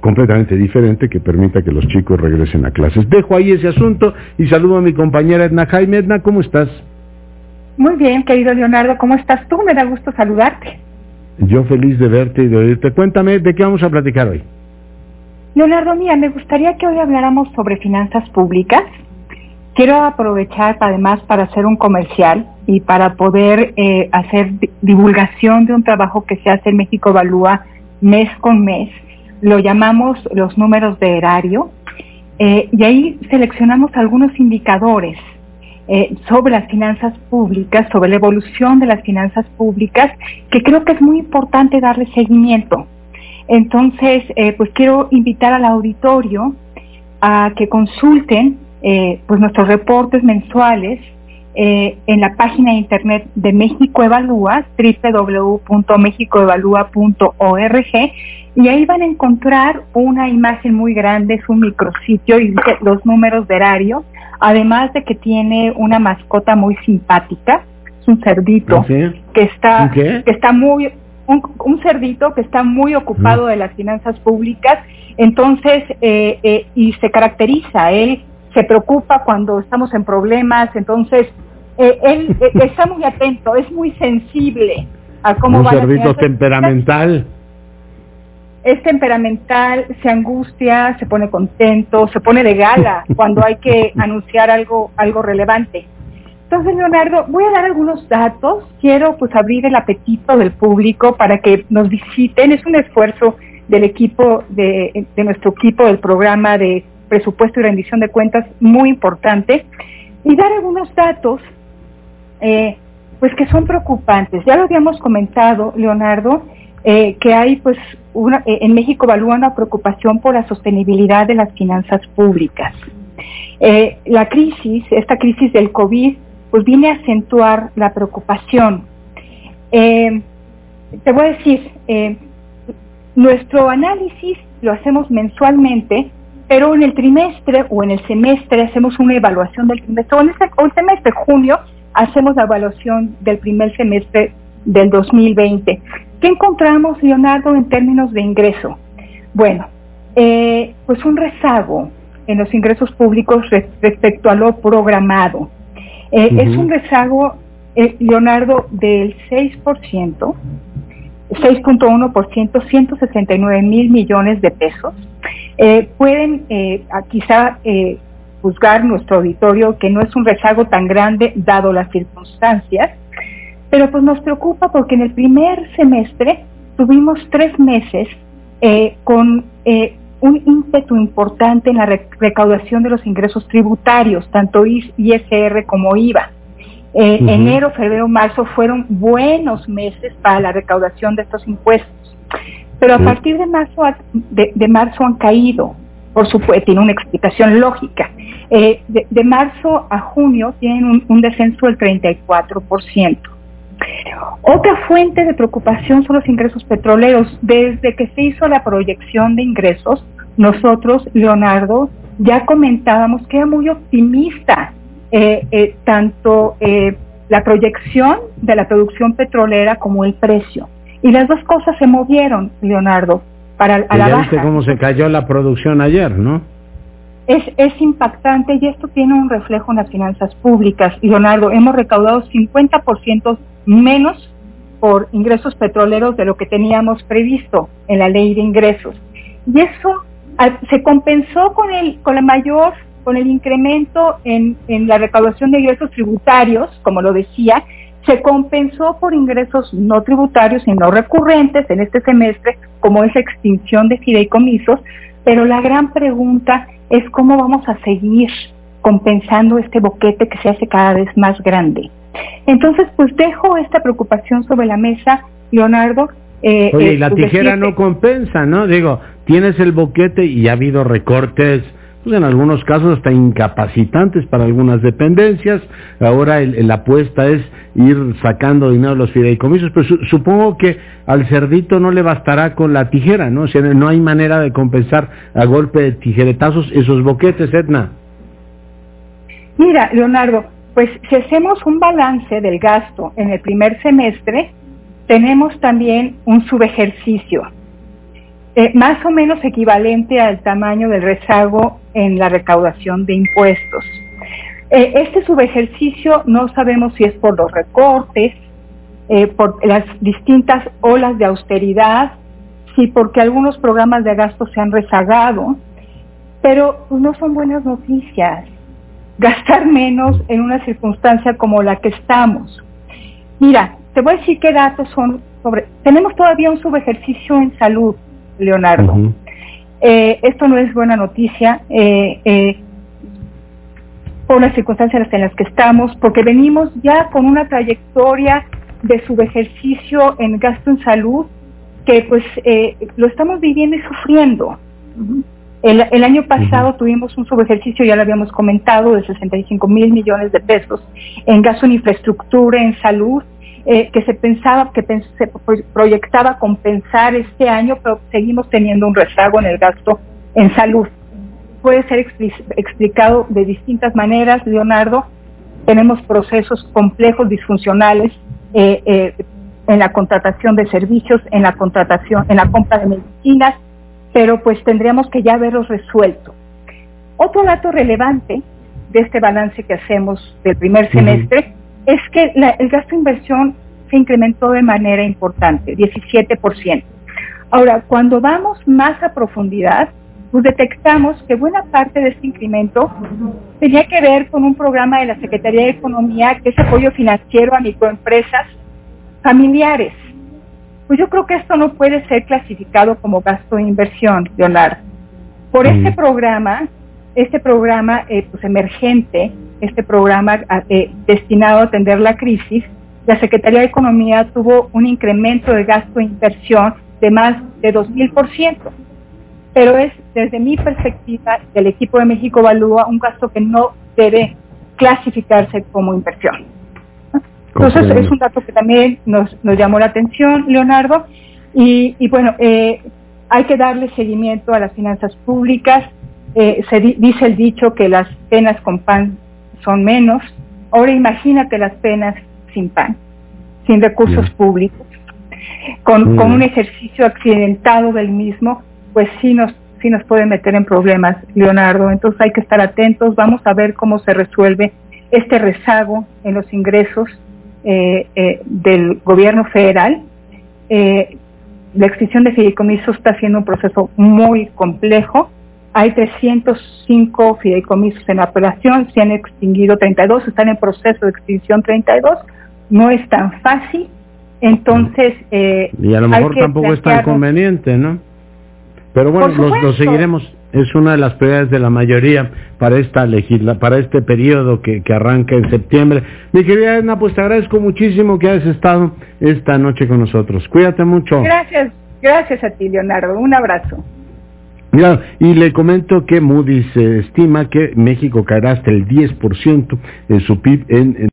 completamente diferente que permita que los chicos regresen a clases. Dejo ahí ese asunto y saludo a mi compañera Edna Jaime. Edna, ¿cómo estás? Muy bien, querido Leonardo, ¿cómo estás tú? Me da gusto saludarte. Yo feliz de verte y de oírte. Cuéntame, ¿de qué vamos a platicar hoy? Leonardo, mía, me gustaría que hoy habláramos sobre finanzas públicas. Quiero aprovechar además para hacer un comercial y para poder eh, hacer divulgación de un trabajo que se hace en México Evalúa mes con mes lo llamamos los números de erario, eh, y ahí seleccionamos algunos indicadores eh, sobre las finanzas públicas, sobre la evolución de las finanzas públicas, que creo que es muy importante darle seguimiento. Entonces, eh, pues quiero invitar al auditorio a que consulten pues nuestros reportes mensuales eh, en la página de internet de México Evalúa, www.mexicoevalúa.org, y ahí van a encontrar una imagen muy grande, es un micrositio y dice los números de erario, además de que tiene una mascota muy simpática, es un cerdito que está que está muy un, cerdito que está muy ocupado de las finanzas públicas, entonces eh, eh, y se caracteriza él se preocupa cuando estamos en problemas, entonces eh, él eh, está muy atento, es muy sensible a cómo Un cerdito temperamental. Es temperamental, se angustia, se pone contento, se pone de gala cuando hay que anunciar algo, algo relevante. Entonces, Leonardo, voy a dar algunos datos. Quiero pues abrir el apetito del público para que nos visiten. Es un esfuerzo del equipo, de, de nuestro equipo del programa de presupuesto y rendición de cuentas muy importante. Y dar algunos datos eh, pues que son preocupantes. Ya lo habíamos comentado, Leonardo, eh, que hay pues una, eh, en México evalúa una preocupación por la sostenibilidad de las finanzas públicas. la crisis, esta crisis del COVID, pues viene a acentuar la preocupación. te voy a decir, nuestro análisis lo hacemos mensualmente, pero en el trimestre o en el semestre hacemos una evaluación del trimestre, o en el semestre, junio, hacemos la evaluación del primer semestre del 2020. ¿Qué encontramos, Leonardo, en términos de ingreso? Bueno, eh, pues un rezago en los ingresos públicos respecto a lo programado. Eh, es un rezago, eh, Leonardo, del 6%, 6.1%, 169 mil millones de pesos. pueden quizá juzgar nuestro auditorio que no es un rezago tan grande dado las circunstancias, pero pues nos preocupa porque en el primer semestre tuvimos tres meses eh, con eh, un ímpetu importante en la recaudación de los ingresos tributarios, tanto ISR como IVA. Eh, enero, febrero, marzo fueron buenos meses para la recaudación de estos impuestos, pero a partir de marzo, de marzo han caído por supuesto, tiene una explicación lógica. Eh, de, marzo a junio tienen un, descenso del 34%. Otra fuente de preocupación son los ingresos petroleros. Desde que se hizo la proyección de ingresos, nosotros, Leonardo, ya comentábamos que era muy optimista eh, eh, tanto la proyección de la producción petrolera como el precio. Y las dos cosas se movieron, Leonardo para a la viste cómo se cayó la producción ayer, ¿no? Es, es impactante y esto tiene un reflejo en las finanzas públicas. Leonardo, hemos recaudado 50% menos por ingresos petroleros de lo que teníamos previsto en la ley de ingresos. Y eso se compensó con el, con la mayor, con el incremento en, en la recaudación de ingresos tributarios, como lo decía, se compensó por ingresos no tributarios y no recurrentes en este semestre, como es extinción de fideicomisos, pero la gran pregunta es cómo vamos a seguir compensando este boquete que se hace cada vez más grande. Entonces, pues dejo esta preocupación sobre la mesa, Leonardo. Eh, Oye, y la eh, tijera no compensa, ¿no? Digo, tienes el boquete y ha habido recortes pues, en algunos casos hasta incapacitantes para algunas dependencias. Ahora la apuesta es ir sacando dinero de los fideicomisos, pero supongo que al cerdito no le bastará con la tijera, ¿no? O sea, no hay manera de compensar a golpe de tijeretazos esos boquetes, Edna. Mira, Leonardo, pues si hacemos un balance del gasto en el primer semestre, tenemos también un subejercicio eh, más o menos equivalente al tamaño del rezago en la recaudación de impuestos. Eh, este subejercicio no sabemos si es por los recortes, eh, por las distintas olas de austeridad, si porque algunos programas de gasto se han rezagado, pero pues, no son buenas noticias. Gastar menos en una circunstancia como la que estamos. Mira, te voy a decir qué datos son sobre... Tenemos todavía un subejercicio en salud, Leonardo. Eh, esto no es buena noticia. Eh, por las circunstancias en las que estamos, porque venimos ya con una trayectoria de subejercicio en gasto en salud que pues eh, lo estamos viviendo y sufriendo. El, año pasado tuvimos un subejercicio, ya lo habíamos comentado, de 65 mil millones de pesos en gasto en infraestructura, en salud, eh, que se pensaba, que se proyectaba compensar este año, pero seguimos teniendo un rezago en el gasto en salud puede ser explicado de distintas maneras, Leonardo. Tenemos procesos complejos, disfuncionales eh, eh, en la contratación de servicios, en la contratación, en la compra de medicinas, pero pues tendríamos que ya verlos resuelto. Otro dato relevante de este balance que hacemos del primer semestre es que el gasto de inversión se incrementó de manera importante, 17%. Ahora, cuando vamos más a profundidad, pues detectamos que buena parte de este incremento tenía que ver con un programa de la Secretaría de Economía que es apoyo financiero a microempresas familiares. Pues yo creo que esto no puede ser clasificado como gasto de inversión, Leonardo. Por este programa, este programa eh, pues emergente, este programa eh, destinado a atender la crisis, la Secretaría de Economía tuvo un incremento de gasto de inversión de más de 2.000% pero es desde mi perspectiva del equipo de México Evalúa un gasto que no debe clasificarse como inversión. Entonces es un dato que también nos, llamó la atención, Leonardo, y, bueno, eh, hay que darle seguimiento a las finanzas públicas. Eh, se dice el dicho que las penas con pan son menos. Ahora imagínate las penas sin pan, sin recursos públicos, con, con un ejercicio accidentado del mismo pues sí nos, sí nos puede meter en problemas, Leonardo. Entonces hay que estar atentos, vamos a ver cómo se resuelve este rezago en los ingresos eh, eh, del gobierno federal. Eh, la extinción de fideicomisos está siendo un proceso muy complejo. Hay 305 fideicomisos en operación, se han extinguido 32, están en proceso de extinción 32. No es tan fácil. Entonces, y a lo mejor tampoco es tan conveniente, ¿no? Pero bueno, lo, seguiremos. Es una de las prioridades de la mayoría para esta legisla, para este periodo que, que arranca en septiembre. Mi querida Edna, pues te agradezco muchísimo que hayas estado esta noche con nosotros. Cuídate mucho. Gracias, gracias a ti, Leonardo. Un abrazo. Y le comento que Moody's estima que México caerá hasta el 10% en su PIB en